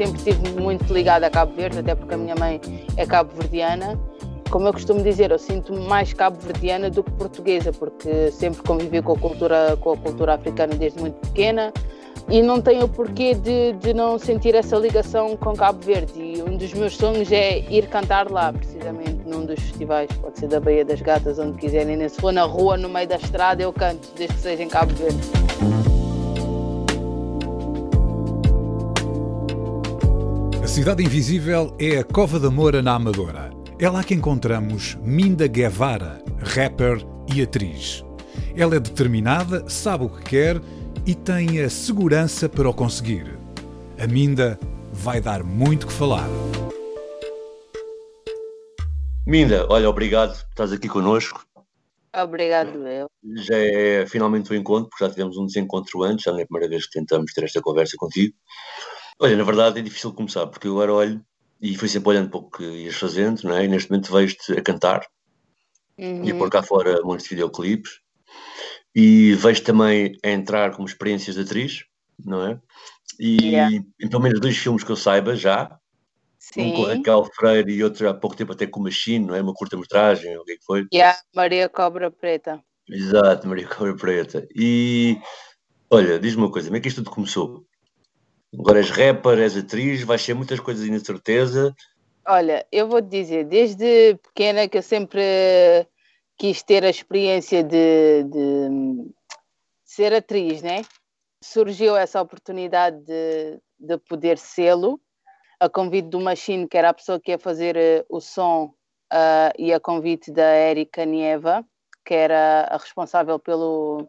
Sempre estive muito ligada a Cabo Verde, até porque a minha mãe é cabo-verdiana. Como eu costumo dizer, eu sinto mais cabo-verdiana do que portuguesa, porque sempre convivi com a cultura, com a cultura africana desde muito pequena e não tenho o porquê de, de não sentir essa ligação com Cabo Verde. E um dos meus sonhos é ir cantar lá, precisamente num dos festivais, pode ser da Baía das Gatas, onde quiserem. Nem se for na rua, no meio da estrada, eu canto, desde que seja em Cabo Verde. Cidade Invisível é a Cova da Moura na Amadora. É lá que encontramos Minda Guevara, rapper e atriz. Ela é determinada, sabe o que quer e tem a segurança para o conseguir. A Minda vai dar muito que falar. Minda, olha, obrigado por estás aqui connosco. Obrigado, eu. Já é finalmente o encontro, porque já tivemos um desencontro antes, já não é a primeira vez que tentamos ter esta conversa contigo. Olha, na verdade é difícil começar, porque eu agora olho e fui sempre olhando para o que ias fazendo, não é? E neste momento vejo-te a cantar Uhum. e a pôr cá fora muitos videoclipes e vejo também a entrar como experiências de atriz, não é? E Yeah. em pelo menos dois filmes que eu saiba já, um com Sim. Raquel Freire e outro há pouco tempo até com o Machine, não é? Uma curta-metragem, o que é que foi? A Maria Cobra Preta. Exato, Maria Cobra Preta. E olha, diz-me uma coisa, como é que isto tudo começou? Agora és rapper, és atriz, vais ser muitas coisas ainda certeza. Olha, eu vou te dizer, desde pequena que eu sempre quis ter a experiência de, de ser atriz, né? Surgiu essa oportunidade de, de poder sê-lo, a convite do Machine, que era a pessoa que ia fazer eh, o som, ah, e a convite da Erika Nieva, que era a responsável pelo,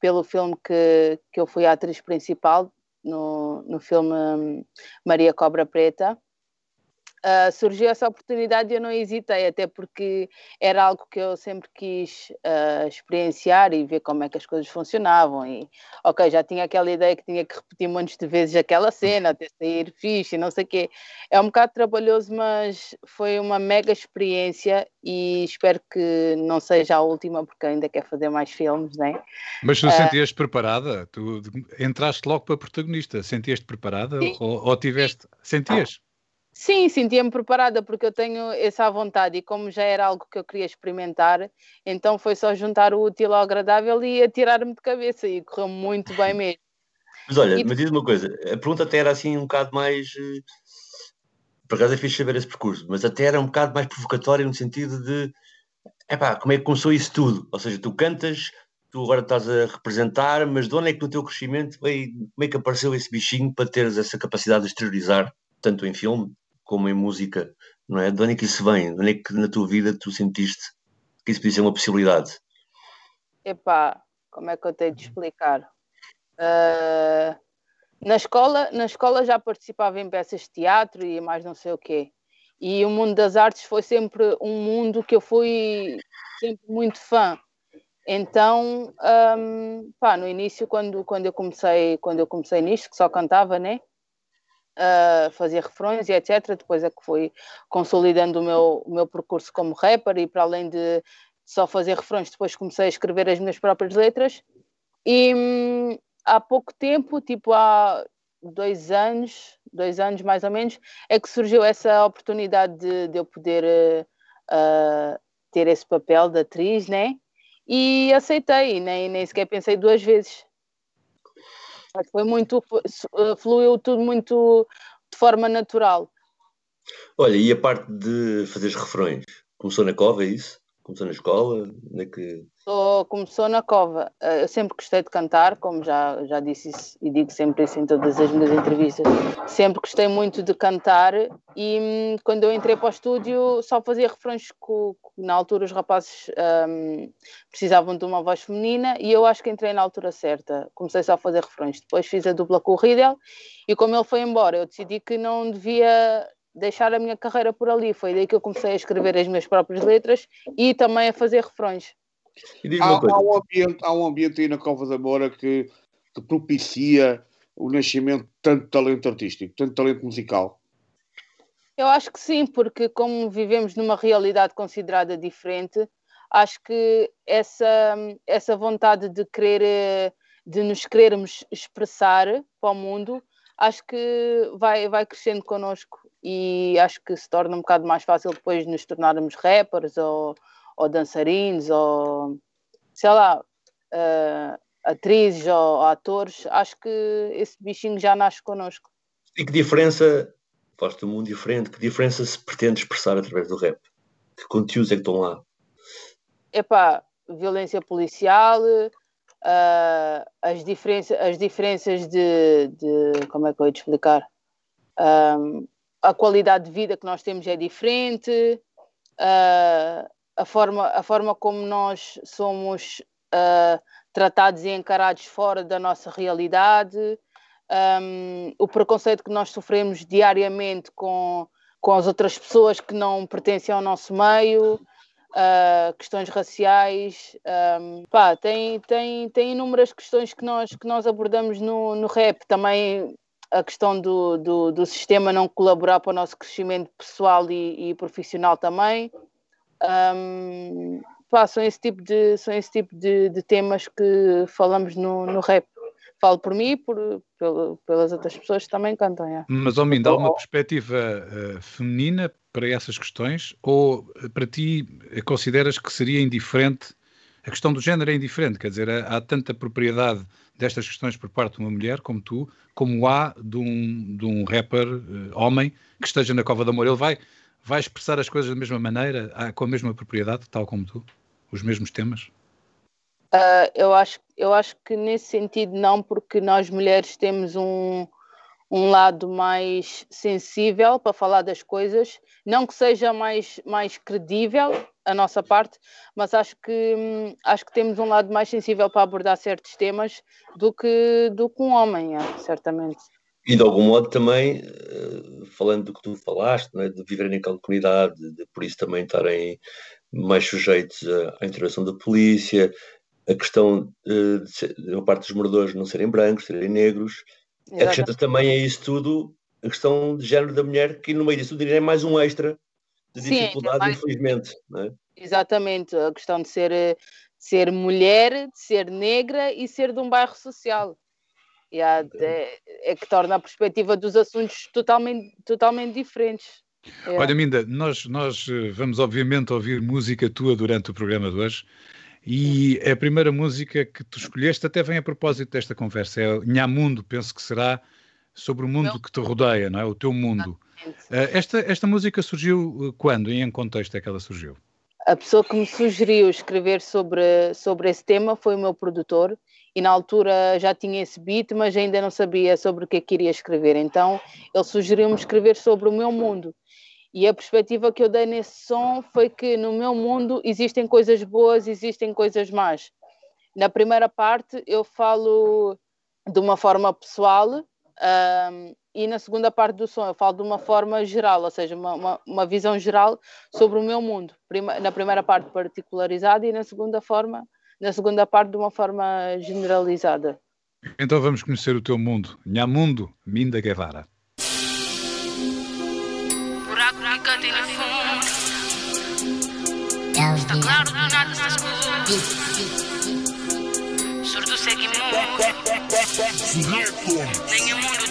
pelo filme que, que eu fui a atriz principal, no, no filme Maria Cobra Preta. Uh, surgiu essa oportunidade e eu não hesitei, até porque era algo que eu sempre quis uh, experienciar e ver como é que as coisas funcionavam. E, ok, já tinha aquela ideia que tinha que repetir montes de vezes aquela cena, até sair fixe, não sei o quê. É um bocado trabalhoso, mas foi uma mega experiência e espero que não seja a última, porque ainda quero fazer mais filmes, né? Mas tu sentias preparada? Tu entraste logo para protagonista. Sentias-te preparada? Ou, ou tiveste. Sentias? Sim, sentia-me preparada porque eu tenho essa vontade e como já era algo que eu queria experimentar, então foi só juntar o útil ao agradável e atirar-me de cabeça e correu muito bem mesmo. Mas olha, E- mas diz uma coisa, a pergunta até era assim um bocado mais. eh, Por acaso é fixe saber esse percurso, mas até era um bocado mais provocatório no sentido de. Epá, como é que começou isso tudo? Ou seja, tu cantas, tu agora estás a representar, mas de onde é que no teu crescimento veio, como é que apareceu esse bichinho para teres essa capacidade de exteriorizar, tanto em filme como em música, não é? De onde é que isso vem? De onde é que na tua vida tu sentiste que isso podia ser uma possibilidade? Epá, como é que eu tenho de explicar? Ah, na, escola, na escola já participava em peças de teatro e mais não sei o quê. E o mundo das artes foi sempre um mundo que eu fui sempre muito fã. Então, hum, pá, no início, quando, quando, eu comecei, quando eu comecei nisto, que só cantava, né? Ah, fazia refrões e etc. Depois é que fui consolidando o meu, o meu percurso como rapper e para além de só fazer refrões, depois comecei a escrever as minhas próprias letras. E hum, há pouco tempo, tipo há dois anos, dois anos mais ou menos, é que surgiu essa oportunidade de, de eu poder ah, ter esse papel de atriz, né? E aceitei, nem, nem sequer pensei duas vezes. Foi muito, eh, fluiu tudo muito de forma natural. Olha, e a parte de fazeres refrões? Começou na cova, é isso? Começou na escola? É que... Sou, começou na cova. Eh, eu sempre gostei de cantar, como já, já disse isso e digo sempre isso em todas as minhas entrevistas. Sempre gostei muito de cantar e hum, quando eu entrei para o estúdio só fazia refrões que na altura os rapazes um, precisavam de uma voz feminina e eu acho que entrei na altura certa. Comecei só a fazer refrões. Depois fiz a dupla com o Riddle e como ele foi embora, eu decidi que não devia deixar a minha carreira por ali. Foi daí que eu comecei a escrever as minhas próprias letras e também a fazer refrões. Há, há, um ambiente, há um ambiente aí na Cova da Moura que, que propicia o nascimento de tanto talento artístico, tanto talento musical. Eu acho que sim, porque como vivemos numa realidade considerada diferente, acho que essa, essa vontade de querer, de nos querermos expressar para o mundo, acho que vai, vai crescendo connosco e acho que se torna um bocado mais fácil depois nos tornarmos rappers ou, ou dançarinos ou sei lá uh, atrizes ou atores acho que esse bichinho já nasce connosco. E que diferença faz um mundo diferente que diferença se pretende expressar através do rap? Que conteúdos é que estão lá? Epá, violência policial uh, as, diferença, as diferenças de, de como é que eu ia te explicar? Um, a qualidade de vida que nós temos é diferente, uh, a, forma, a forma como nós somos uh, tratados e encarados fora da nossa realidade, um, o preconceito que nós sofremos diariamente com, com as outras pessoas que não pertencem ao nosso meio, uh, questões raciais, um, pá, tem, tem, tem inúmeras questões que nós, que nós abordamos no, no rap, também a questão do, do, do, sistema não colaborar para o nosso crescimento pessoal e, e profissional também. Um, pá, são esse tipo de, são esse tipo de, de temas que falamos no, no rap. Falo por mim e por, pelas outras pessoas que também cantam. É. Mas, Almin, dá uma perspectiva uh, feminina para essas questões? Ou eh, para ti consideras que seria indiferente? A questão do género é indiferente, quer dizer, há, há tanta propriedade destas questões por parte de uma mulher como tu, como há de um, de um rapper uh, homem que esteja na Cova do Amor. Ele vai, vai expressar as coisas da mesma maneira, com a mesma propriedade, tal como tu? Os mesmos temas? Uh, eu, acho, eu acho que nesse sentido não, porque nós mulheres temos um, um lado mais sensível para falar das coisas, não que seja mais, mais credível, a nossa parte, mas acho que hum, acho que temos um lado mais sensível para abordar certos temas do que do que um homem, é, certamente. E de algum modo também, eh, falando do que tu falaste, é, de viver naquela comunidade, de por isso também estarem mais sujeitos à intervenção da polícia, a questão eh, de, ser, de uma parte dos moradores não serem brancos, serem negros, acrescenta também a isso tudo a questão de género da mulher, que no meio disso tudo é mais um extra de dificuldade, Sim, mais... infelizmente. É? Exatamente, a questão de ser, de ser mulher, de ser negra e ser de um bairro social. E há, é, é, que torna a perspectiva dos assuntos totalmente, totalmente diferentes. É. Olha, Minda, nós, nós eh, vamos obviamente ouvir música tua durante o programa de hoje. E a primeira música que tu escolheste até vem a propósito desta conversa, é Nhamundo, penso que será sobre o mundo Meu... que te rodeia, não é? O teu mundo. Uh, esta, esta música surgiu eh, quando e em que contexto é que ela surgiu? A pessoa que me sugeriu escrever sobre, sobre esse tema foi o meu produtor e na altura já tinha esse beat, mas ainda não sabia sobre o que é que iria escrever. Então ele sugeriu-me escrever sobre o meu mundo. E a perspectiva que eu dei nesse som foi que no meu mundo existem coisas boas, existem coisas más. Na primeira parte eu falo de uma forma pessoal, um, e na segunda parte do som eu falo de uma forma geral, ou seja, uma, uma, uma visão geral sobre o meu mundo. Prima, na primeira parte particularizada e na segunda forma, na segunda parte de uma forma generalizada. Então vamos conhecer o teu mundo. Nhamundo Minda Guevara. Buraco picante no fundo. Está claro que nada se Surdo segue mundo um de tudo.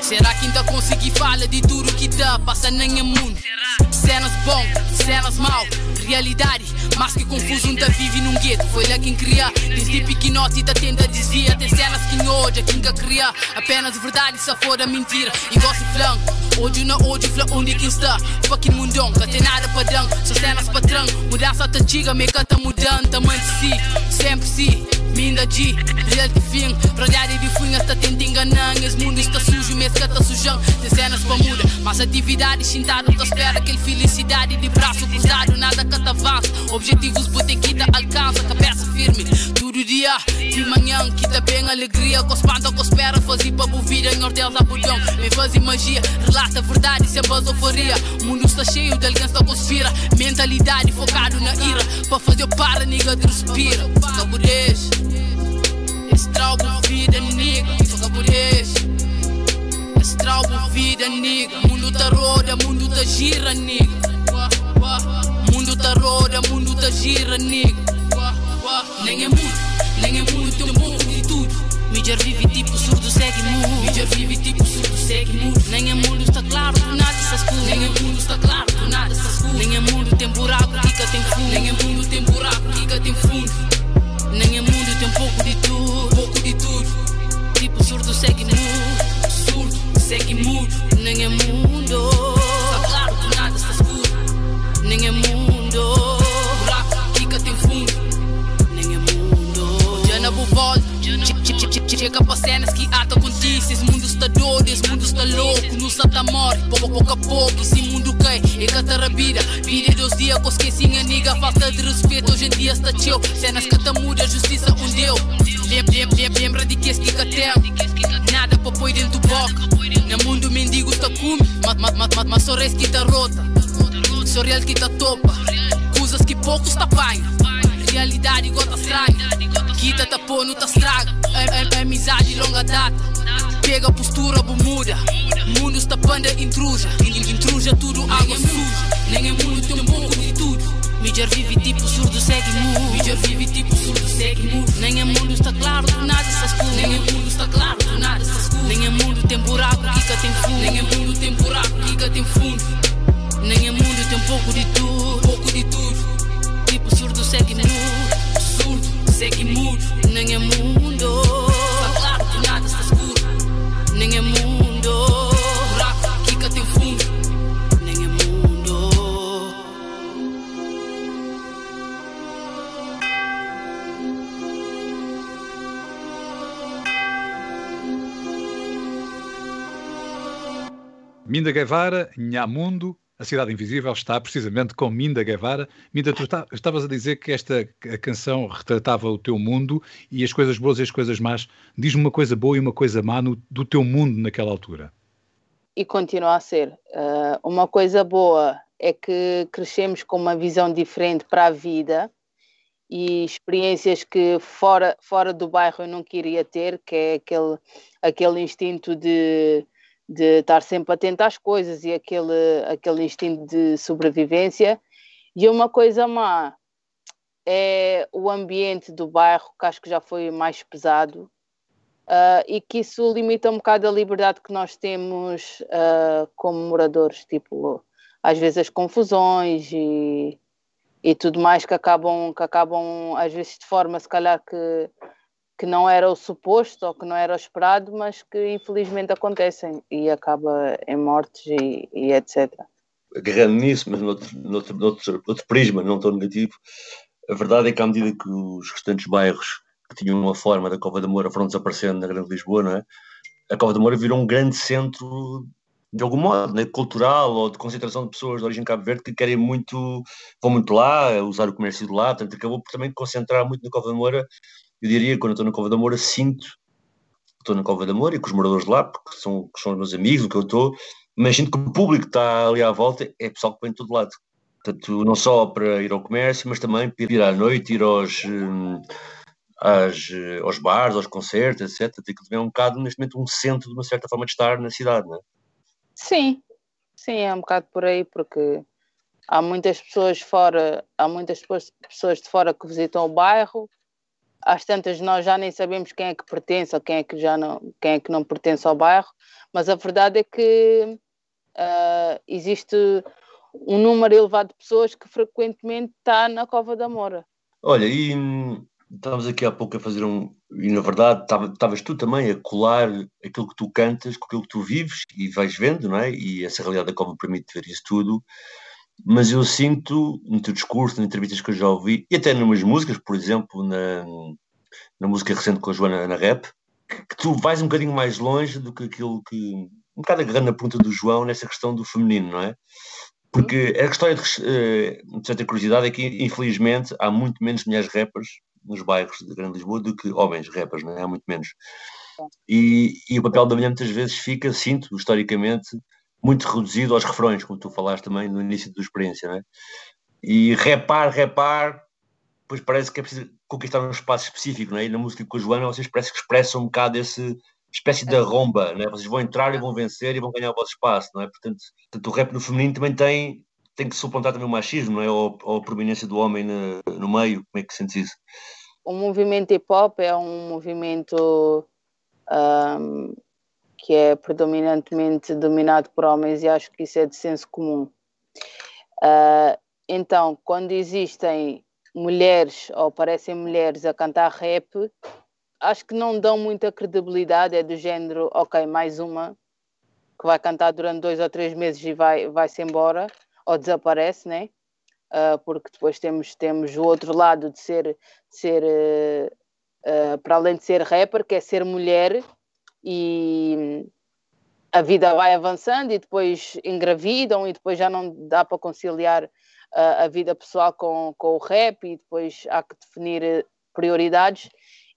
Será que ainda consegui falar de tudo que? Passa nem a mundo. cenas bom, cenas mal realidade Mas que confuso um vive num gueto Foi lá quem cria Desde pequenote da tenda desvia Tem cenas que hoje quem cria Apenas verdade se for a mentira E gosto flan Ódio na ódio flan onde quem está Fucking mundão Que tem nada padrão Só cenas patrão Mudança tá giga Me tá mudando Tamanho de si Sempre si Minda G, real de fim Ralhar de funha tá tendo Esse mundo está sujo, mês que tá sujão. Tem cenas pra muda, mas atividade Sentado tá espera aquele felicidade De braço cruzado, nada que te avança Objetivos botequita alcança, cabeça firme. Todo dia, de manhã, que tá bem alegria. Com espanta, com espera, fazer pra vida Em ordem budão, vem fazer magia Relata a verdade, sempre a euforia. O mundo está cheio de alguém está conspira. Mentalidade focado na ira Pra fazer para, nigga, de respira Saborejo Estraubo vida, nigga. Toca por isso. Estraubo vida, nigga. Mundo tá roda, mundo tá gira, nigga. Mundo tá roda, mundo tá gira, nigga. Nem é muito, nem é muito, tem um pouco de tudo. Mídia vive tipo surdo, segue mundo. Mídia vive tipo surdo, segue mundo. Nem é mundo, está claro, nada essas coisas. Nem é mundo, está claro, Nem é mundo, está claro que nada está escuro. Nem é mundo, buraco, tem fundo. Nem é mundo, já na volta. Chega para cenas que ata contigo Esse mundo está doido, esse mundo está louco. Não está tá morre, pouco, pouco a pouco. Esse mundo cai, é catar a vida Vida dos dias, com esquecinha niga Falta de respeito, hoje em dia está chill. Cenas que tá muda, justiça um deu Lembra, lembra de que esse que tem Nada para pôr dentro do boca No mundo mendigo está come Mas, mas, mas, mas só res que tá rota. Só real que tá topa Coisas que poucos tá apanham Realidade gota estranha Quita tá pô, não tá estraga é, é, Amizade longa data. Pega a postura, muda. Mundo está panda intruja Intruja tudo, água suja Nem é mundo, tem um pouco de tudo Mídia vive tipo surdo, segue mundo Mídia vive tipo surdo, segue mundo Nem é mundo, está claro, do nada essas coisas Nem é mundo, está claro, do nada essas coisas Nem é mundo, tem buraco, Kika tem fundo. Nem é mundo, tem buraco, Kika tem fundo. Nem é mundo, tem pouco de tudo. Pouco de tudo. Tipo surdo, segue mundo Surdo, segue mudo Nem é mundo Minda Guevara, Nhamundo, a Cidade Invisível está precisamente com Minda Guevara. Minda, tu tá, estavas a dizer que esta canção retratava o teu mundo e as coisas boas e as coisas más. Diz-me uma coisa boa e uma coisa má no, do teu mundo naquela altura. E continua a ser. Uh, uma coisa boa é que crescemos com uma visão diferente para a vida e experiências que fora, fora do bairro eu não queria ter, que é aquele, aquele instinto de de estar sempre atento às coisas e aquele, aquele instinto de sobrevivência. E uma coisa má é o ambiente do bairro, que acho que já foi mais pesado, uh, e que isso limita um bocado a liberdade que nós temos uh, como moradores, tipo, às vezes as confusões e, e tudo mais que acabam, que acabam, às vezes de forma, se calhar, que que não era o suposto ou que não era o esperado, mas que infelizmente acontecem e acaba em mortes e, e etc. Agarrando nisso, mas noutro, noutro, noutro, outro prisma, não tão negativo, a verdade é que à medida que os restantes bairros que tinham uma forma da Cova da Moura foram desaparecendo na Grande Lisboa, não é? A Cova da Moura virou um grande centro de algum modo, né, cultural ou de concentração de pessoas de origem Cabo Verde que querem muito, vão muito lá, usar o comércio de lá, portanto acabou por também concentrar muito na Cova da Moura eu diria, quando estou na Cova da Moura, sinto que estou na Cova da Moura e com os moradores de lá, porque são, são os meus amigos, o que eu estou, mas sinto que o público que está ali à volta é pessoal que vem de todo lado. Portanto, não só para ir ao comércio, mas também para ir à noite, ir aos, hum, às, aos bares, aos concertos, etc. Tem que é um bocado, neste momento, um centro de uma certa forma de estar na cidade, não é? Sim, sim, é um bocado por aí, porque há muitas pessoas fora, há muitas pessoas de fora que visitam o bairro, às tantas nós já nem sabemos quem é que pertence ou quem é que já não, quem é que não pertence ao bairro, mas a verdade é que uh, existe um número elevado de pessoas que frequentemente está na Cova da Moura. Olha, e hum, estávamos aqui há pouco a fazer um. E na verdade, estavas tu também a colar aquilo que tu cantas com aquilo que tu vives e vais vendo, não é? E essa realidade da Cova permite ver isso tudo. Mas eu sinto no teu discurso, nas entrevistas que eu já ouvi, e até nas músicas, por exemplo, na, na música recente com a Joana na Rap, que, que tu vais um bocadinho mais longe do que aquilo que. Um bocado agarrando na ponta do João nessa questão do feminino, não é? Porque a história de, uh, de certa curiosidade é que, infelizmente, há muito menos mulheres rappers nos bairros de Grande Lisboa do que homens rappers, não é? Há muito menos. E, e o papel da mulher muitas vezes fica, sinto, historicamente, muito reduzido aos refrões, como tu falaste também no início da experiência, não é? E repar, repar, pois parece que é preciso conquistar um espaço específico, não é? E na música com a Joana vocês parece que expressam um bocado esse espécie de arromba, não é? Vocês vão entrar e vão vencer e vão ganhar o vosso espaço, não é? Portanto, portanto o rap no feminino também tem, tem que suplantar também o machismo, não é? Ou, ou a prominência do homem no, no meio, como é que sentes isso? O movimento hip hop é um movimento um, que é predominantemente dominado por homens e acho que isso é de senso comum. Uh, então, quando existem mulheres ou parecem mulheres a cantar rap, acho que não dão muita credibilidade, é do género, ok, mais uma que vai cantar durante dois ou três meses e vai, vai-se embora, ou desaparece, né? Uh, porque depois temos, temos o outro lado de ser, de ser uh, uh, para além de ser rapper, que é ser mulher e a vida vai avançando e depois engravidam e depois já não dá para conciliar a vida pessoal com, com o rap e depois há que definir prioridades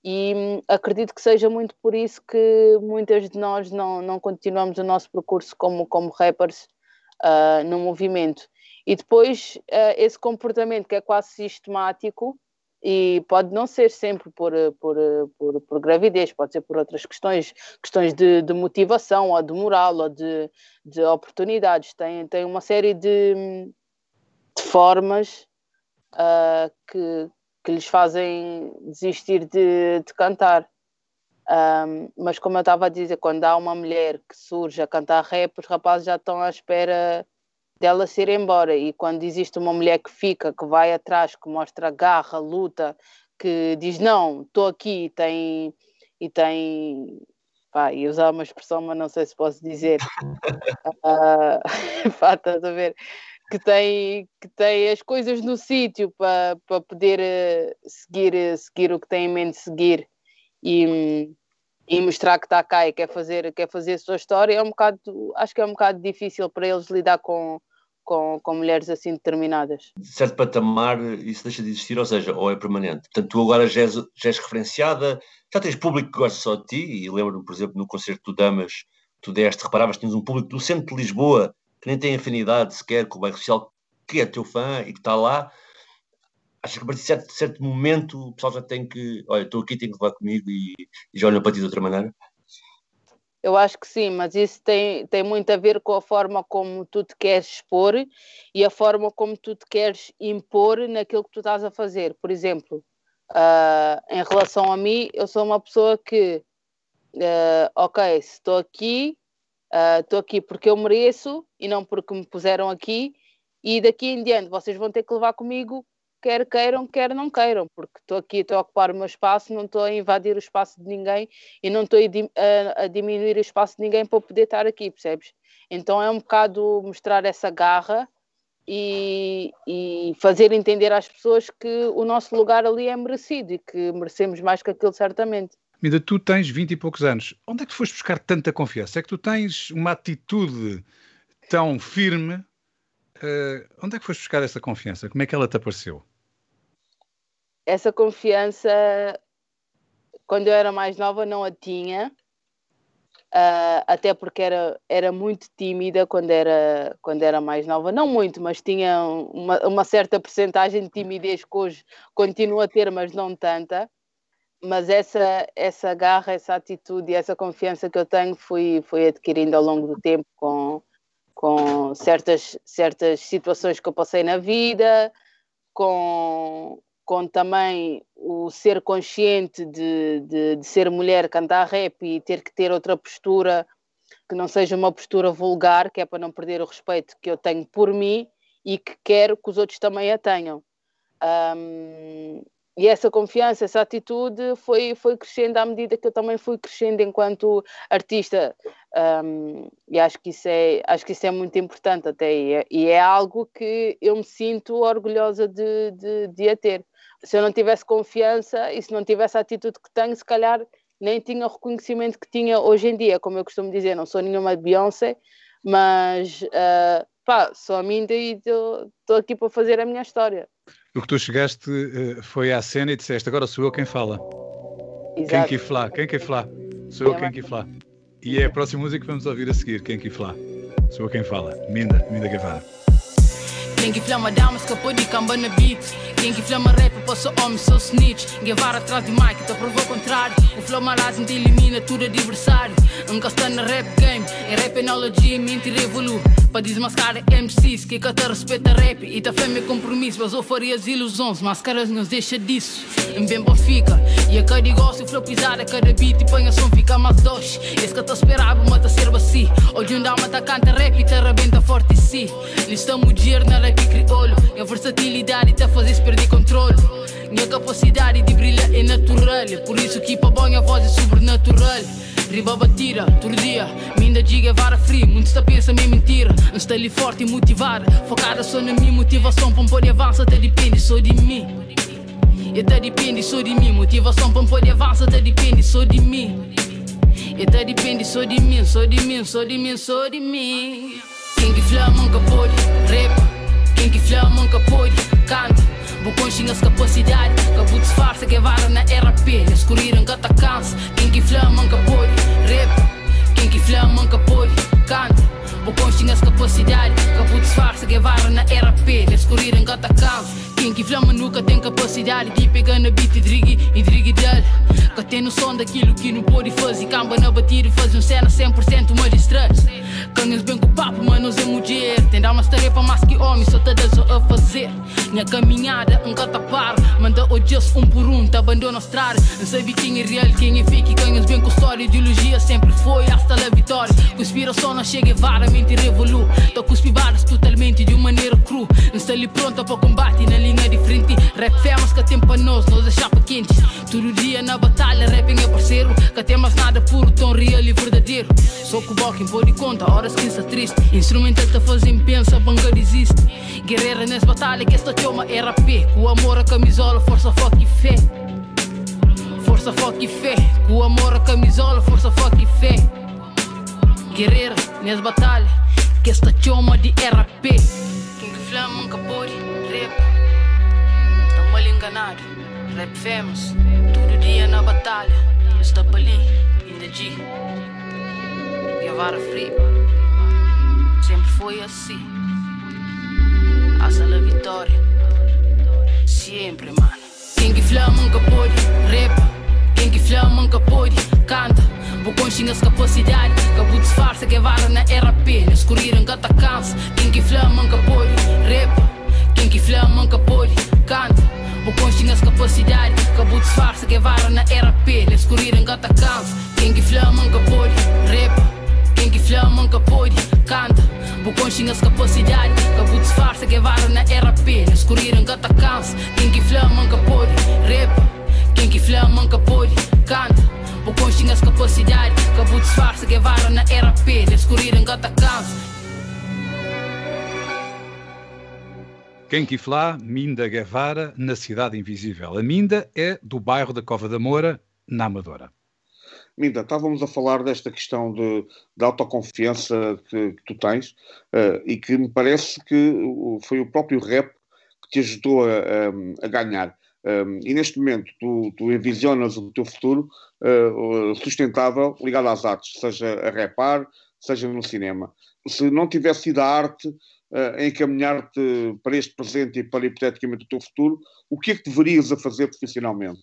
e hum, acredito que seja muito por isso que muitas de nós não, não continuamos o nosso percurso como, como rappers uh, no movimento. E depois uh, esse comportamento que é quase sistemático e pode não ser sempre por, por, por, por gravidez, pode ser por outras questões, questões de, de motivação ou de moral ou de, de oportunidades. Tem, tem uma série de, de formas uh, que, que lhes fazem desistir de, de cantar. Um, mas como eu estava a dizer, quando há uma mulher que surge a cantar rap, os rapazes já estão à espera dela ser embora. E quando existe uma mulher que fica, que vai atrás, que mostra garra, luta, que diz não, estou aqui e tem, e tem pá, e usar uma expressão, mas não sei se posso dizer. uh, pá, estás a ver? que tem, que tem as coisas no sítio para, para poder uh, seguir, uh, seguir o que tem em mente seguir e, e mostrar que está cá e quer fazer, quer fazer a sua história, é um bocado, acho que é um bocado difícil para eles lidar com, com, com mulheres assim determinadas. De certo patamar, isso deixa de existir, ou seja, ou é permanente. Portanto, tu agora já és, já és referenciada, já tens público que gosta só de ti, e lembro-me, por exemplo, no concerto do Damas, tu deste, reparavas, tínhamos um público do centro de Lisboa que nem tem afinidade sequer com o bairro social, que é teu fã e que está lá, acho que a partir de certo, certo momento o pessoal já tem que, olha, estou aqui, tenho que levar comigo e, e já olham para ti de outra maneira? Eu acho que sim, mas isso tem, tem muito a ver com a forma como tu te queres expor e a forma como tu te queres impor naquilo que tu estás a fazer. Por exemplo, uh, em relação a mim, eu sou uma pessoa que, uh, ok, estou aqui, Estou uh, aqui porque eu mereço e não porque me puseram aqui. E daqui em diante vocês vão ter que levar comigo, quer queiram, quer não queiram, porque estou aqui, estou a ocupar o meu espaço, não estou a invadir o espaço de ninguém e não estou a, diminuir o espaço de ninguém para poder estar aqui, percebes? Então é um bocado mostrar essa garra e, e, fazer entender às pessoas que o nosso lugar ali é merecido e que merecemos mais que aquilo, certamente. Mida, tu tens 20 e poucos anos. Onde é que tu foste buscar tanta confiança? É que tu tens uma atitude tão firme. Uh, onde é que foste buscar essa confiança? Como é que ela te apareceu? Essa confiança, quando eu era mais nova, não a tinha. Uh, até porque era, era muito tímida quando era, quando era mais nova. Não muito, mas tinha uma, uma certa percentagem de timidez que hoje continuo a ter, mas não tanta mas essa, essa garra, essa atitude e essa confiança que eu tenho fui, fui adquirindo ao longo do tempo com, com certas, certas situações que eu passei na vida, com, com também o ser consciente de, de, de, ser mulher, cantar rap e ter que ter outra postura que não seja uma postura vulgar, que é para não perder o respeito que eu tenho por mim e que quero que os outros também a tenham. Um, e essa confiança, essa atitude foi, foi crescendo à medida que eu também fui crescendo enquanto artista. Um, e acho que, isso é, acho que isso é muito importante até. E é, e é algo que eu me sinto orgulhosa de, de, de a ter. Se eu não tivesse confiança e se não tivesse a atitude que tenho, se calhar nem tinha o reconhecimento que tinha hoje em dia. Como eu costumo dizer, não sou nenhuma Beyoncé, mas uh, pá, sou a Minda e estou aqui para fazer a minha história. O que tu chegaste uh, foi à cena e disseste: agora sou eu quem fala. Exato. Quem que flá? Quem que flá? Sou eu quem que flá. E é a próxima música que vamos ouvir a seguir: Quem que flá? Sou eu quem fala. Minda, Minda Guevara. Quem que flama dama escapou de camba na beat Quem que flama rap passou homem, sou snitch. Guevara atrás de Mike, te provou contrário O flow marazzo te elimina tudo adversário está na rap game É rap analogia, mentira evolu Para desmascarar MCs que te respeita rap E te fé meu compromisso, mas eu faria as ilusões Máscaras não deixa disso. Em bem fica E a cada negócio, flow pisada, cada beat e põe a som fica mais dois Esse que te esperava, mas te serve assim Hoje um dama te canta rap e te arrebenta forte si. Listamos dinheiro na rap crioulo. Minha versatilidade te faz perder controle. Minha capacidade de brilhar é natural Por isso que para bom a voz é sobrenatural Riba batida, turdia, minda diga vara frio Muitos está pensa minha mentira está ali forte e motivada Focada só na minha motivação. Para poder avançar até depende só de mim. Até depende só de mim Motivação. Para poder avançar até depende só de mim. Até depende só de mim, só de mim, só de mim, só de mim. Quem que flama nunca pode, repa quem que flama nunca pode, canta Bocões tinha as capacidade. Cabo disfarça que vara na RP Escuriram gata cansa Quem que flama nunca pode, rap Quem que flama nunca pode, canta Bocões tinha as capacidade. Cabo disfarça que vara na RP Escuriram gata cansa Quem que flama nunca tem capacidade. De pegar na beat e drigui e drigui dele Que tem noção daquilo que não pode fazer Camba na batida faz um cena 100% uma distress. Canhas bem com o papo, manos é mulher Tem dar uma tarefa mais que homem, só te das a fazer Minha caminhada, um gata par. Manda odios um por um, te abandona a estrada Não sabe quem é real, quem é fake Canhas bem com história, ideologia sempre foi Hasta a vitória, conspiração não chega vara Mente revolu, tô cuspibadas totalmente de uma maneira cru. Não está ali pronta para combate na linha de frente. Rap femas que tem para nós, nós é chapa quente. Todo dia na batalha, rapping é parceiro. Que tem mais nada puro, tão real e verdadeiro. Sou com o pode conta, horas que está triste. Instrumental te fazem pensa, banca existe. Guerreira nessa batalha que esta chama é RP Com amor a camisola, força, foco e fé. Força, foco e fé Com amor a camisola, força, foco e fé. Guerreira nessa batalha que esta chama de RP Quem que flama nunca pode, rap. Tá mal enganado, rap famous Todo dia na batalha, está ali, ainda G Guevara Free. Sempre foi assim. Hasta la Bocões tinha as capacidade Cabo disfarça Guevara na RP Na escuriram gata cansa Quem que flama nunca pode Repa Quem que flama nunca pode Canta Bocões tinha as capacidade Cabo disfarça Guevara na RP Na escuriram gata cansa Quem que flama nunca pode Repa quem que flama nunca pode, canta Bocões tinha as capacidade Cabo disfarça que vara na RP Na escuriram gata cansa Quem que flama nunca pode, rap Quem que flama nunca pode, Cabo disfarça que vara na escuriram gata cansa Quem que flá, Minda Guevara, na Cidade Invisível. A Minda é do bairro da Cova da Moura, na Amadora. Minda, estávamos a falar desta questão de, de autoconfiança que, que, tu tens uh, e que me parece que foi o próprio rap que te ajudou a, a, a ganhar. Um, e neste momento tu, tu, envisionas o teu futuro uh, sustentável ligado às artes, seja a rapar, seja no cinema. Se não tivesse sido a arte uh, a encaminhar-te para este presente e para hipoteticamente o teu futuro, o que é que deverias a fazer profissionalmente?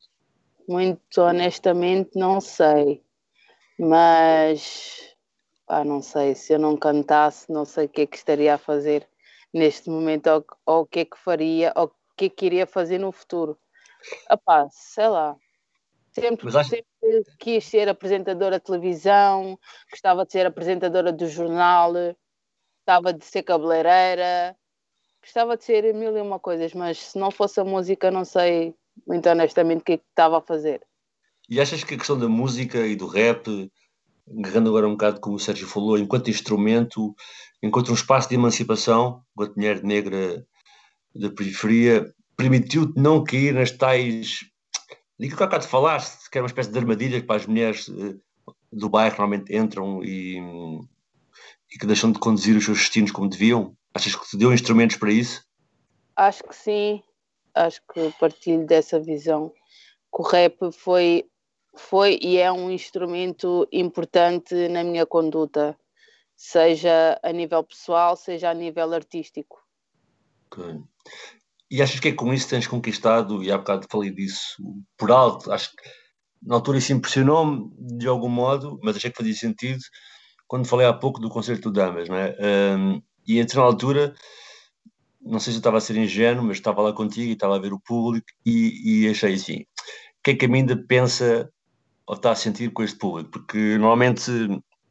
Muito honestamente, não sei mas pá, não sei, se eu não cantasse, não sei o que é que estaria a fazer neste momento, ou, ou o que é que faria, ou o que é que iria fazer no futuro. Epá, sei lá. Sempre, acho... sempre quis ser apresentadora de televisão, gostava de ser apresentadora do jornal, gostava de ser cabeleireira, gostava de ser mil e uma coisas, mas se não fosse a música, não sei muito honestamente o que é que estava a fazer. E achas que a questão da música e do rap, agarrando agora um bocado como o Sérgio falou, enquanto instrumento, enquanto um espaço de emancipação, enquanto mulher negra da periferia, permitiu-te não cair nas tais. Digo que há bocado falaste, que era uma espécie de armadilha que para as mulheres eh, do bairro normalmente entram e, e que deixam de conduzir os seus destinos como deviam? Achas que te deu instrumentos para isso? Acho que sim, acho que partilho dessa visão. Que o rap foi, foi e é um instrumento importante na minha conduta, seja a nível pessoal, seja a nível artístico. Okay. E achas que é com isso tens conquistado, e há bocado falei disso por alto, acho que na altura isso impressionou-me de algum modo, mas achei que fazia sentido quando falei há pouco do concerto de Damas, não é? Um, e entre na altura, não sei se eu estava a ser ingênuo, mas estava lá contigo e estava a ver o público e, e achei assim, o que é que a mim ainda pensa ou está a sentir com este público? Porque normalmente,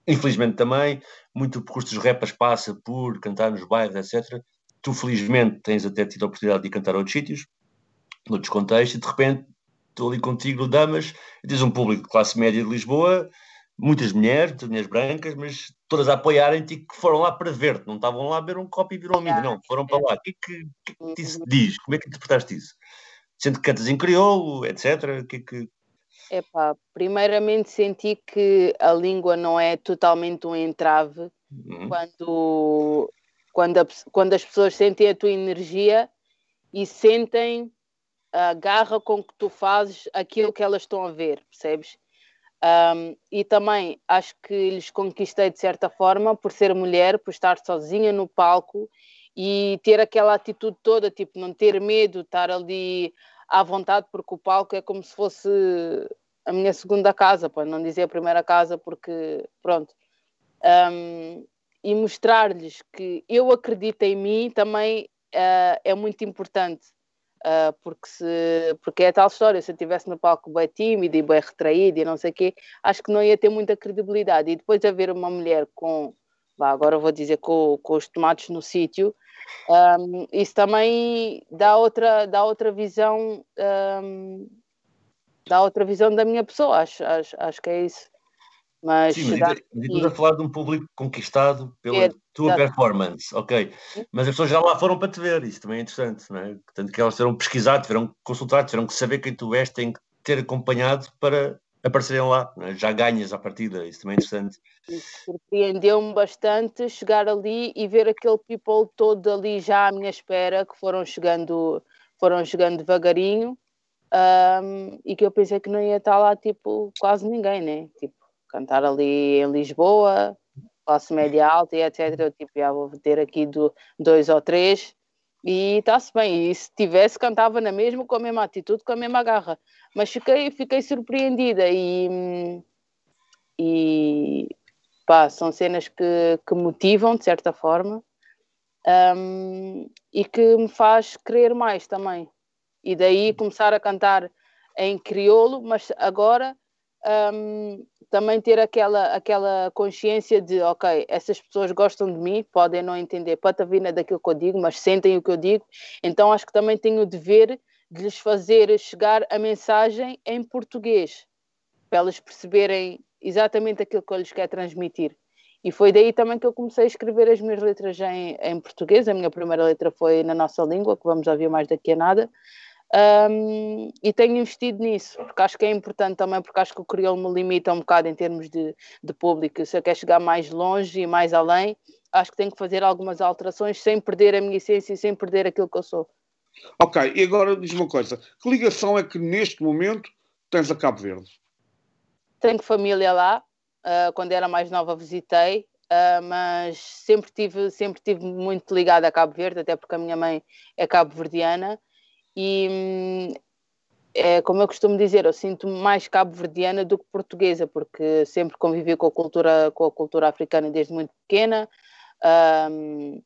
infelizmente também, muito o percurso dos rappers passa por cantar nos bairros, etc. Tu, felizmente, tens até tido a oportunidade de cantar a outros sítios, noutros contextos, e de repente estou ali contigo no Damas, e tens um público de classe média de Lisboa, muitas mulheres, muitas mulheres brancas, mas todas a apoiarem-te e que foram lá para ver-te, não estavam lá a ver um copo e viram amigo, não, foram para lá. O que é que, que, que isso diz? Como é que interpretaste isso? Sendo que cantas em crioulo, etc. O que é que. Epá, primeiramente senti que a língua não é totalmente um entrave uhum. quando, quando, a, quando as pessoas sentem a tua energia e sentem a garra com que tu fazes aquilo que elas estão a ver, percebes? Um, e também acho que lhes conquistei de certa forma por ser mulher, por estar sozinha no palco e ter aquela atitude toda, tipo, não ter medo, estar ali à vontade, porque o palco é como se fosse a minha segunda casa, para não dizer a primeira casa, porque pronto. Um, e mostrar-lhes que eu acredito em mim também uh, é muito importante. Uh, porque, se, porque é tal história, se eu estivesse no palco bem tímido e bem retraído e não sei o quê, acho que não ia ter muita credibilidade. E depois haver uma mulher com, vá, agora vou dizer, com, com os tomates no sítio, um, isso também dá outra, dá outra visão, um, dá outra visão da minha pessoa, acho, acho, acho que é isso. Mas, Sim, mas estás a falar de um público conquistado pela é, tua performance, ok. Mas as pessoas já lá foram para te ver, isso também é interessante, não é? Portanto, que elas tiveram pesquisar, tiveram que consultar, tiveram que saber quem tu és, têm que ter acompanhado para aparecerem lá, é? já ganhas à partida, isso também é interessante. Surpreendeu-me bastante chegar ali e ver aquele people todo ali já à minha espera, que foram chegando, foram chegando devagarinho, um, e que eu pensei que não ia estar lá, tipo, quase ninguém, né? Tipo, cantar ali em Lisboa, classe média alta e etc. Eu tipo, já vou ter aqui do, dois ou três e está-se bem. E se tivesse, cantava na mesma, com a mesma atitude, com a mesma garra. Mas fiquei, fiquei surpreendida e, e pá, são cenas que, que motivam, de certa forma, um, e que me faz querer mais também. E daí começar a cantar em crioulo, mas agora um, também ter aquela, aquela consciência de, ok, essas pessoas gostam de mim, podem não entender patavina daquilo que eu digo, mas sentem o que eu digo, então acho que também tenho o dever de lhes fazer chegar a mensagem em português, para elas perceberem exatamente aquilo que eu lhes quero transmitir. E foi daí também que eu comecei a escrever as minhas letras em, em português. A minha primeira letra foi na nossa língua, que vamos ouvir mais daqui a nada. Um, e tenho investido nisso, porque acho que é importante também, porque acho que o crioulo me limita um bocado em termos de, de público. Se eu quero chegar mais longe e mais além, acho que tenho que fazer algumas alterações sem perder a minha essência e sem perder aquilo que eu sou. Ok, e agora diz uma coisa: que ligação é que neste momento tens a Cabo Verde? Tenho família lá, uh, quando era mais nova visitei, uh, mas sempre tive, sempre tive muito ligada a Cabo Verde, até porque a minha mãe é cabo-verdiana e é, como eu costumo dizer, eu sinto-me mais cabo-verdiana do que portuguesa, porque sempre convivi com a cultura, com a cultura africana desde muito pequena. Um,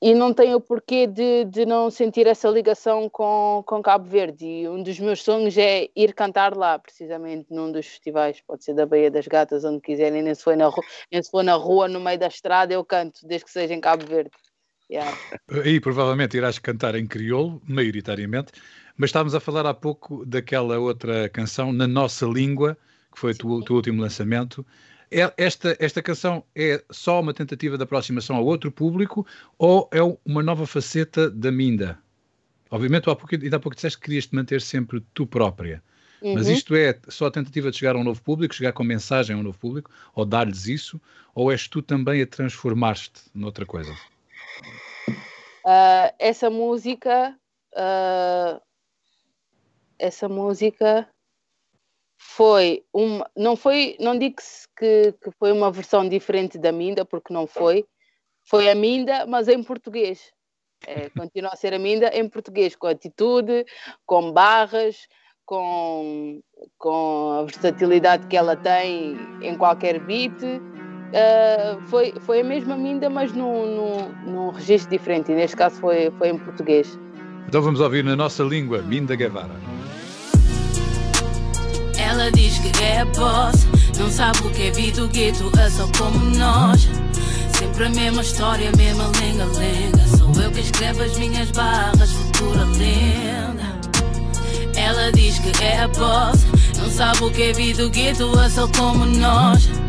e não tenho porquê de, de não sentir essa ligação com, com Cabo Verde. E um dos meus sonhos é ir cantar lá, precisamente num dos festivais, pode ser da Baía das Gatas, onde quiserem, nem se for na nem se for na rua no meio da estrada, eu canto, desde que seja em Cabo Verde. Yeah. Aí provavelmente irás cantar em crioulo, maioritariamente, mas estávamos a falar há pouco daquela outra canção, Na Nossa Língua, que foi o teu, teu último lançamento. É, esta, esta canção é só uma tentativa de aproximação a outro público ou é uma nova faceta da Minda? Obviamente, há pouco, ainda há pouco disseste que querias te manter sempre tu própria. Uhum. Mas isto é só a tentativa de chegar a um novo público, chegar com mensagem a um novo público, ou dar-lhes isso, ou és tu também a transformar-te noutra coisa? Uh, essa música, uh, essa música foi uma, não foi, não digo que, que foi uma versão diferente da Minda, porque não foi, foi a Minda, mas em português. É, continua a ser a Minda em português, com atitude, com barras, com, com a versatilidade que ela tem em qualquer beat. Uh, foi, foi a mesma Minda, mas num, num, num registro diferente, e neste caso foi, foi em português. Então vamos ouvir na nossa língua, Minda Guevara. Ela diz que é boss, não sabe o que é vida, o gueto é só como nós. Sempre a mesma história, a mesma lenga-lenga. Sou eu que escrevo as minhas barras, futura lenda. Ela diz que é boss, não sabe o que é vida, o gueto é só como nós.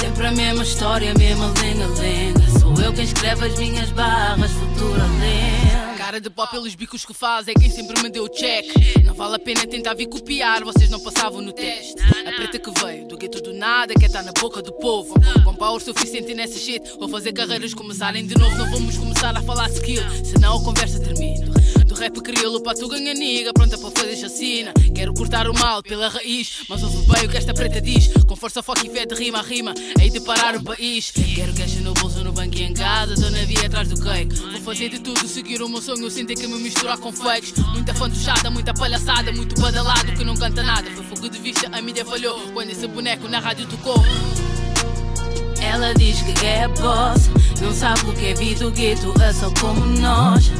Sempre a mesma história, a mesma lenga-lenga. Sou eu quem escreve as minhas barras, futura lenda. Cara de pó pelos bicos que faz, é quem sempre me deu check. Não vale a pena tentar vir copiar, vocês não passavam no teste. A preta que veio do gueto do nada, quer estar na boca do povo. Com power suficiente nessa shit, vou fazer carreiras começarem de novo. Não vamos começar a falar skill, senão a conversa termina rap crioulo para tu ganhar niga, pronta para fazer chacina. Quero cortar o mal pela raiz, mas ouve bem o que esta preta diz. Com força, foco e fé de rima a rima, aí de parar o país. Quero cash no bolso, no banco e em casa, tô na via atrás do cake. Vou fazer de tudo, seguir o meu sonho, sem ter que me misturar com fakes. Muita fantochada, muita palhaçada, muito badalado que não canta nada. Foi fogo de vista, a mídia falhou quando esse boneco na rádio tocou. Ela diz que é boss, não sabe o que é vida, o gueto é só como nós.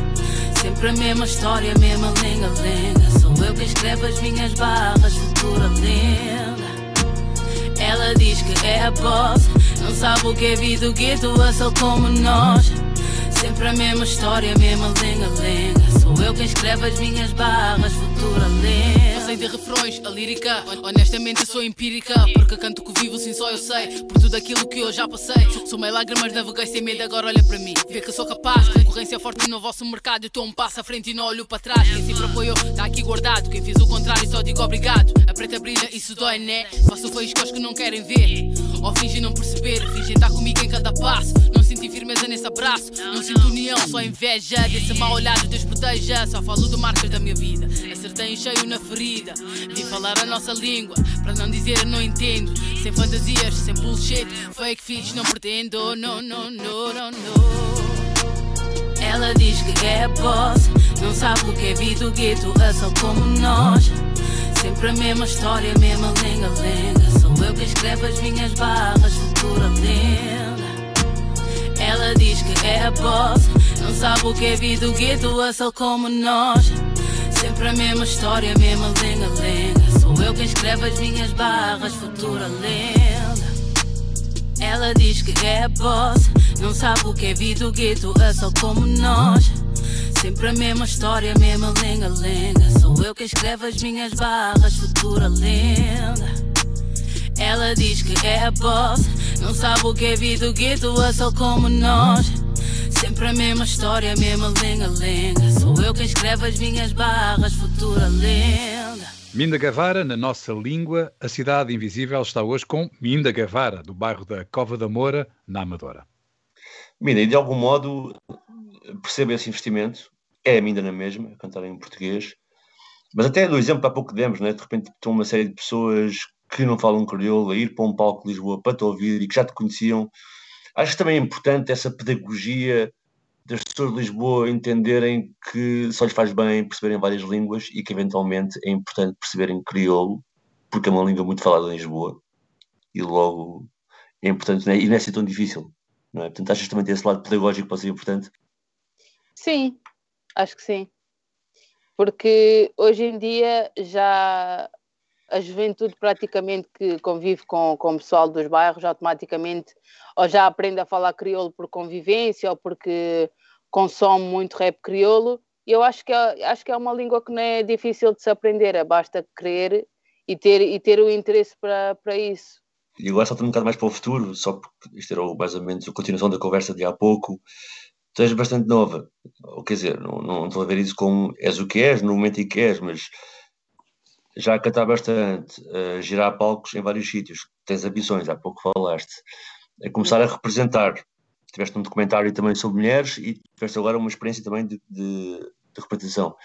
Sempre a mesma história, a mesma lenga-lenga. Sou eu que escrevo as minhas barras, futura lenda. Ela diz que é a boss, não sabe o que é vida, o gueto é só como nós. Sempre a mesma história, a mesma lenga-lenga. Eu quem escreve as minhas barras, futura lenda sei de refrões, a lírica. Honestamente sou empírica, porque canto que vivo, sim só eu sei. Por tudo aquilo que eu já passei. Sou meio lágrimas, naveguei sem medo, agora olha para mim. Vê que sou capaz, concorrência forte no vosso mercado. Eu estou um passo à frente e não olho para trás. Quem sempre apoiou, está aqui guardado. Quem fez o contrário, só digo obrigado. A preta brilha, isso dói, né? Faço faíscas que não querem ver. Ou fingem não perceber, fingem estar comigo em cada passo. Não senti firmeza nesse abraço, não sinto união, só inveja. Desse mal olhado, Deus proteja. Só falo de marcas da minha vida. Acertei em cheio na ferida. Vim falar a nossa língua, para não dizer não entendo. Sem fantasias, sem bullshit, fake fish, não pretendo. No, no, no, no, no. Ela diz que é boss, não sabe o que é vida, o gueto é só como nós. Sempre a mesma história, a mesma lenga-lenga. Sou eu que escrevo as minhas barras, futura lenda. Ela diz que é boss, não sabe o que é vida, o gueto é só como nós. Sempre a mesma história, a mesma lenga-lenga. Sou eu quem escreve as minhas barras, futura lenda. Ela diz que é boss, não sabe o que é vida, o gueto é só como nós. Sempre a mesma história, a mesma lenga-lenga. Sou eu quem escreve as minhas barras, futura lenda. Ela diz que é boss, não sabe o que é vida, o gueto é só como nós. Sempre a mesma história, a mesma lenga-lenga. Sou eu quem escreve as minhas barras, futura lenda. Minda Gavara, na nossa língua, a cidade invisível está hoje com Minda Gavara, do bairro da Cova da Moura, na Amadora. Minda, e de algum modo percebo esse investimento, é a Minda na mesma, a cantar em português, mas até do exemplo há pouco demos, né? de repente estão uma série de pessoas que não falam crioulo a ir para um palco de Lisboa para te ouvir e que já te conheciam Acho que também é importante essa pedagogia das pessoas de Lisboa entenderem que só lhes faz bem perceberem várias línguas e que eventualmente é importante perceberem crioulo, porque é uma língua muito falada em Lisboa e logo é importante né? e não é assim tão difícil. Não é? Portanto, achas que também tem esse lado pedagógico pode ser importante? Sim, acho que sim. Porque hoje em dia já a juventude praticamente que convive com, com o pessoal dos bairros automaticamente ou já aprende a falar crioulo por convivência ou porque consome muito rap crioulo. E eu acho que, é, acho que é uma língua que não é difícil de se aprender, é basta querer e ter, e ter o interesse para, para isso. E agora saltando um bocado mais para o futuro, só porque isto era mais ou menos a continuação da conversa de há pouco, tu és bastante nova, ou quer dizer, não, não estou a ver isso como és o que és, no momento em que és, mas já cantar bastante, girar palcos em vários sítios, tens ambições, há pouco falaste, a começar a representar. Tiveste um documentário também sobre mulheres e tiveste agora uma experiência também de, de, de representação. O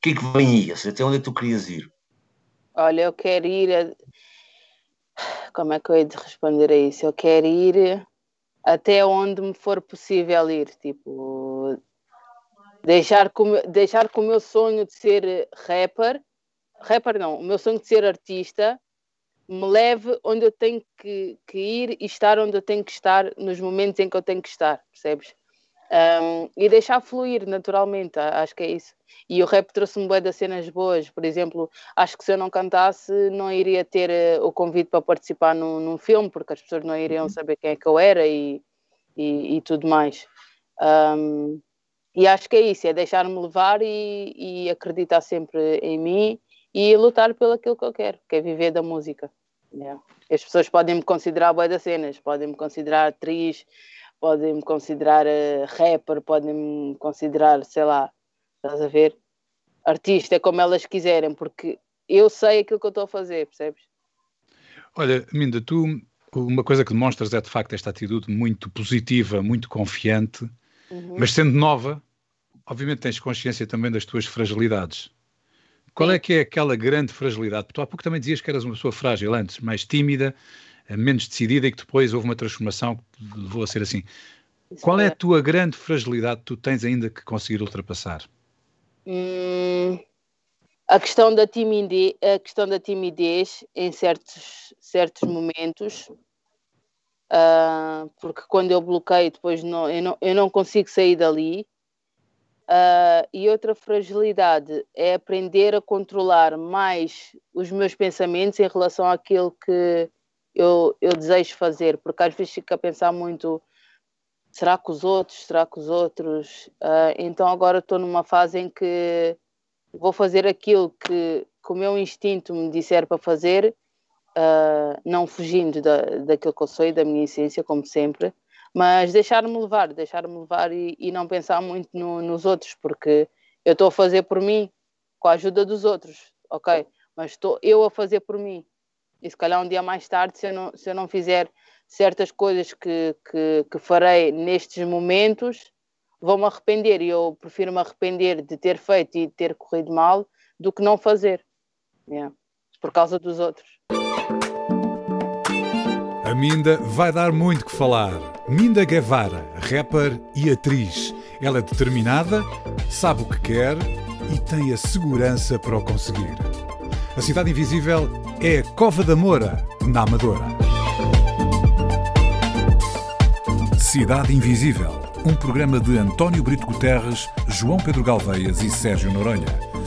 que é que vem aí? Até onde é que tu querias ir? Olha, eu quero ir. A... Como é que eu hei de responder a isso? Eu quero ir até onde me for possível ir. Tipo, deixar com, deixar com o meu sonho de ser rapper rapper não, o meu sonho de ser artista me leve onde eu tenho que, que, ir e estar onde eu tenho que estar nos momentos em que eu tenho que estar, percebes? Um, e deixar fluir naturalmente, acho que é isso. E o rap trouxe-me bué de cenas boas, por exemplo, acho que se eu não cantasse não iria ter uh, o convite para participar num, num, filme, porque as pessoas não iriam uhum. saber quem é que eu era e, e, e tudo mais. Um, e acho que é isso, é deixar-me levar e, e acreditar sempre em mim e lutar pelo aquilo que eu quero, que é viver da música. Yeah. As pessoas podem me considerar boa das cenas, podem me considerar atriz, podem me considerar uh, rapper, podem me considerar, sei lá, estás a ver? Artista, como elas quiserem, porque eu sei aquilo que eu estou a fazer, percebes? Olha, Minda, tu, uma coisa que demonstras é de facto esta atitude muito positiva, muito confiante, uhum. mas sendo nova, obviamente tens consciência também das tuas fragilidades. Qual é que é aquela grande fragilidade? Porque tu há pouco também dizias que eras uma pessoa frágil antes, mais tímida, eh, menos decidida e que depois houve uma transformação que levou a ser assim. Qual é a tua grande fragilidade que tu tens ainda que conseguir ultrapassar? Hum, a questão da timidez, a questão da timidez em certos, certos momentos, uh, porque quando eu bloqueio depois não, eu, não, eu não consigo sair dali Uh, e outra fragilidade é aprender a controlar mais os meus pensamentos em relação àquilo que eu, eu desejo fazer, porque às vezes fico a pensar muito: será que os outros, será que os outros? Uh, então agora estou numa fase em que vou fazer aquilo que, que o meu instinto me disser para fazer, uh, não fugindo da, daquilo que eu sou e da minha essência, como sempre mas deixar-me levar, deixar-me levar e, e, não pensar muito no, nos outros, porque eu estou a fazer por mim com a ajuda dos outros, ok? Mas estou eu a fazer por mim. E se calhar um dia mais tarde, se eu não, se eu não fizer certas coisas que, que, que farei nestes momentos, vou-me arrepender. E eu prefiro me arrepender de ter feito e de ter corrido mal do que não fazer. Yeah. Por causa dos outros. A Minda vai dar muito que falar. Minda Guevara, rapper e atriz. Ela é determinada, sabe o que quer e tem a segurança para o conseguir. A Cidade Invisível é a Cova da Moura, na Amadora. Cidade Invisível, um programa de António Brito Guterres, João Pedro Galveias e Sérgio Noronha,